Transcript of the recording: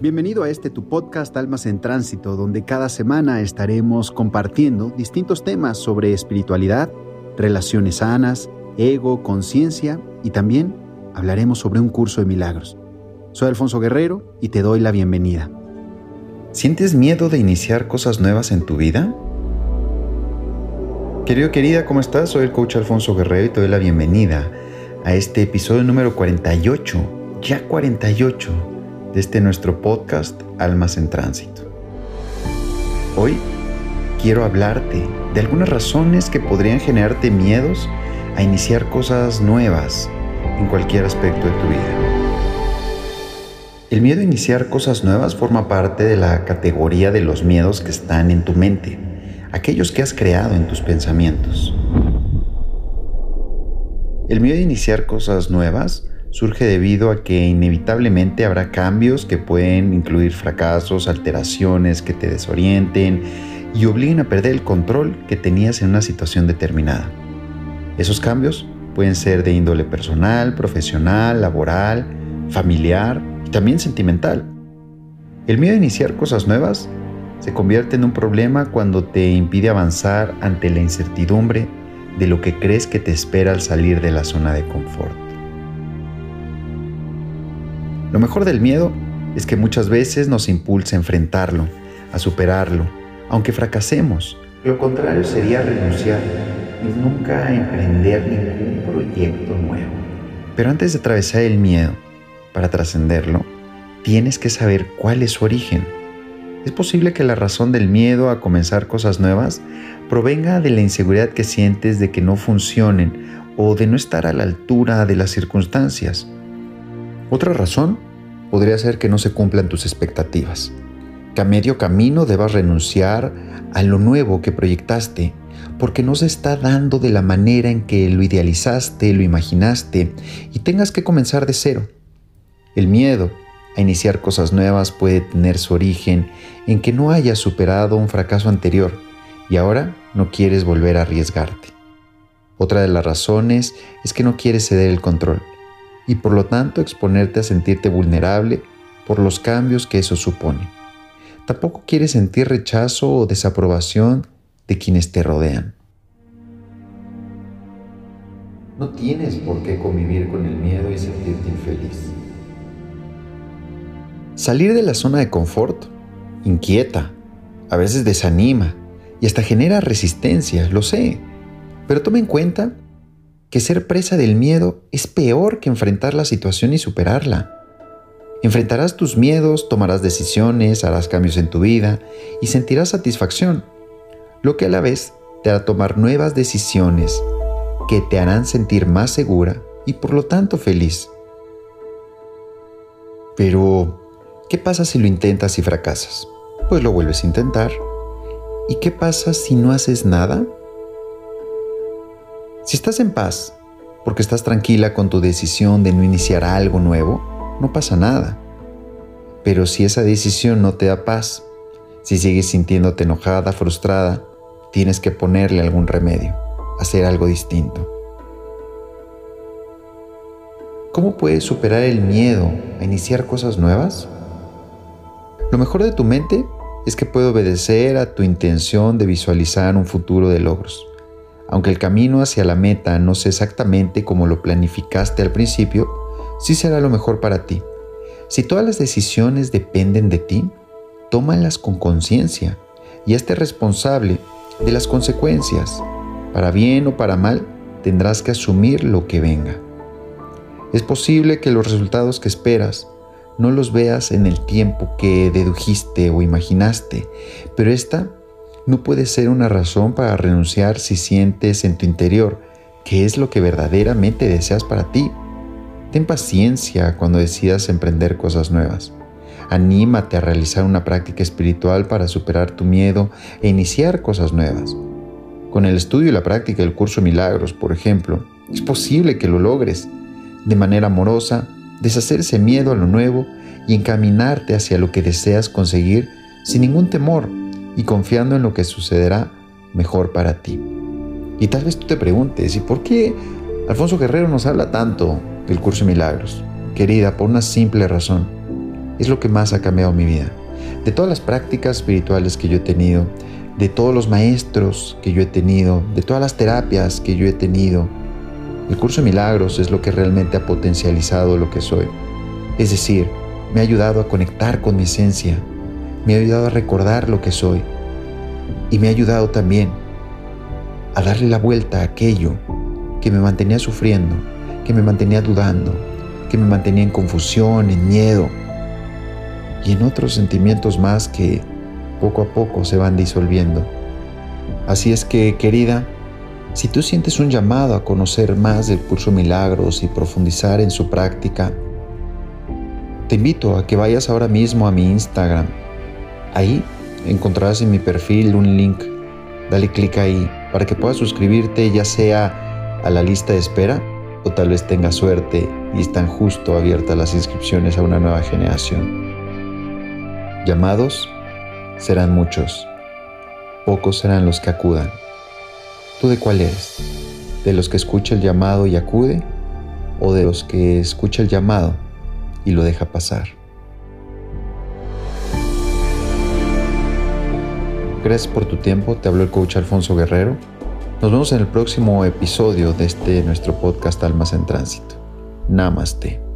Bienvenido a este tu podcast Almas en Tránsito, donde cada semana estaremos compartiendo distintos temas sobre espiritualidad, relaciones sanas, ego, conciencia y también hablaremos sobre un curso de milagros. Soy Alfonso Guerrero y te doy la bienvenida. ¿Sientes miedo de iniciar cosas nuevas en tu vida? Querido, querida, ¿cómo estás? Soy el coach Alfonso Guerrero y te doy la bienvenida a este episodio número 48, ya 48 de este nuestro podcast Almas en Tránsito. Hoy quiero hablarte de algunas razones que podrían generarte miedos a iniciar cosas nuevas en cualquier aspecto de tu vida. El miedo a iniciar cosas nuevas forma parte de la categoría de los miedos que están en tu mente, aquellos que has creado en tus pensamientos. El miedo a iniciar cosas nuevas surge debido a que inevitablemente habrá cambios que pueden incluir fracasos, alteraciones que te desorienten y obliguen a perder el control que tenías en una situación determinada. Esos cambios pueden ser de índole personal, profesional, laboral, familiar y también sentimental. El miedo a iniciar cosas nuevas se convierte en un problema cuando te impide avanzar ante la incertidumbre de lo que crees que te espera al salir de la zona de confort. Lo mejor del miedo es que muchas veces nos impulsa a enfrentarlo, a superarlo, aunque fracasemos. Lo contrario sería renunciar y nunca emprender ningún proyecto nuevo. Pero antes de atravesar el miedo, para trascenderlo, tienes que saber cuál es su origen. Es posible que la razón del miedo a comenzar cosas nuevas provenga de la inseguridad que sientes de que no funcionen o de no estar a la altura de las circunstancias. Otra razón podría ser que no se cumplan tus expectativas, que a medio camino debas renunciar a lo nuevo que proyectaste, porque no se está dando de la manera en que lo idealizaste, lo imaginaste, y tengas que comenzar de cero. El miedo a iniciar cosas nuevas puede tener su origen en que no hayas superado un fracaso anterior y ahora no quieres volver a arriesgarte. Otra de las razones es que no quieres ceder el control y por lo tanto exponerte a sentirte vulnerable por los cambios que eso supone. Tampoco quieres sentir rechazo o desaprobación de quienes te rodean. No tienes por qué convivir con el miedo y sentirte infeliz. Salir de la zona de confort inquieta, a veces desanima y hasta genera resistencia, lo sé, pero toma en cuenta que ser presa del miedo es peor que enfrentar la situación y superarla. Enfrentarás tus miedos, tomarás decisiones, harás cambios en tu vida y sentirás satisfacción, lo que a la vez te hará tomar nuevas decisiones que te harán sentir más segura y por lo tanto feliz. Pero, ¿qué pasa si lo intentas y fracasas? Pues lo vuelves a intentar. ¿Y qué pasa si no haces nada? Si estás en paz, porque estás tranquila con tu decisión de no iniciar algo nuevo, no pasa nada. Pero si esa decisión no te da paz, si sigues sintiéndote enojada, frustrada, tienes que ponerle algún remedio, hacer algo distinto. ¿Cómo puedes superar el miedo a iniciar cosas nuevas? Lo mejor de tu mente es que puede obedecer a tu intención de visualizar un futuro de logros. Aunque el camino hacia la meta no sea exactamente como lo planificaste al principio, sí será lo mejor para ti. Si todas las decisiones dependen de ti, tómalas con conciencia y esté responsable de las consecuencias. Para bien o para mal, tendrás que asumir lo que venga. Es posible que los resultados que esperas no los veas en el tiempo que dedujiste o imaginaste, pero esta no puede ser una razón para renunciar si sientes en tu interior que es lo que verdaderamente deseas para ti. Ten paciencia cuando decidas emprender cosas nuevas. Anímate a realizar una práctica espiritual para superar tu miedo e iniciar cosas nuevas. Con el estudio y la práctica del curso Milagros, por ejemplo, es posible que lo logres. De manera amorosa, deshacer ese miedo a lo nuevo y encaminarte hacia lo que deseas conseguir sin ningún temor y confiando en lo que sucederá mejor para ti. Y tal vez tú te preguntes, ¿y por qué Alfonso Guerrero nos habla tanto del curso de milagros? Querida, por una simple razón. es lo que más ha cambiado mi vida. De todas las prácticas espirituales que yo he tenido, de todos los maestros que yo he tenido, de todas las terapias que yo he tenido, el curso de milagros es lo que realmente ha potencializado lo que soy. Es decir, me ha ayudado a conectar con mi esencia, me ha ayudado a recordar lo que soy y me ha ayudado también a darle la vuelta a aquello que me mantenía sufriendo, que me mantenía dudando, que me mantenía en confusión, en miedo y en otros sentimientos más que poco a poco se van disolviendo. Así es que, querida, si tú sientes un llamado a conocer más del curso Milagros y profundizar en su práctica, te invito a que vayas ahora mismo a mi Instagram. Ahí encontrarás en mi perfil un link. Dale clic ahí para que puedas suscribirte ya sea a la lista de espera o tal vez tengas suerte y están justo abiertas las inscripciones a una nueva generación. Llamados serán muchos, pocos serán los que acudan. ¿Tú de cuál eres? ¿De los que escucha el llamado y acude? ¿O de los que escucha el llamado y lo deja pasar. Gracias por tu tiempo, te habló el coach Alfonso Guerrero. Nos vemos en el próximo episodio de este nuestro podcast Almas en Tránsito. Namaste.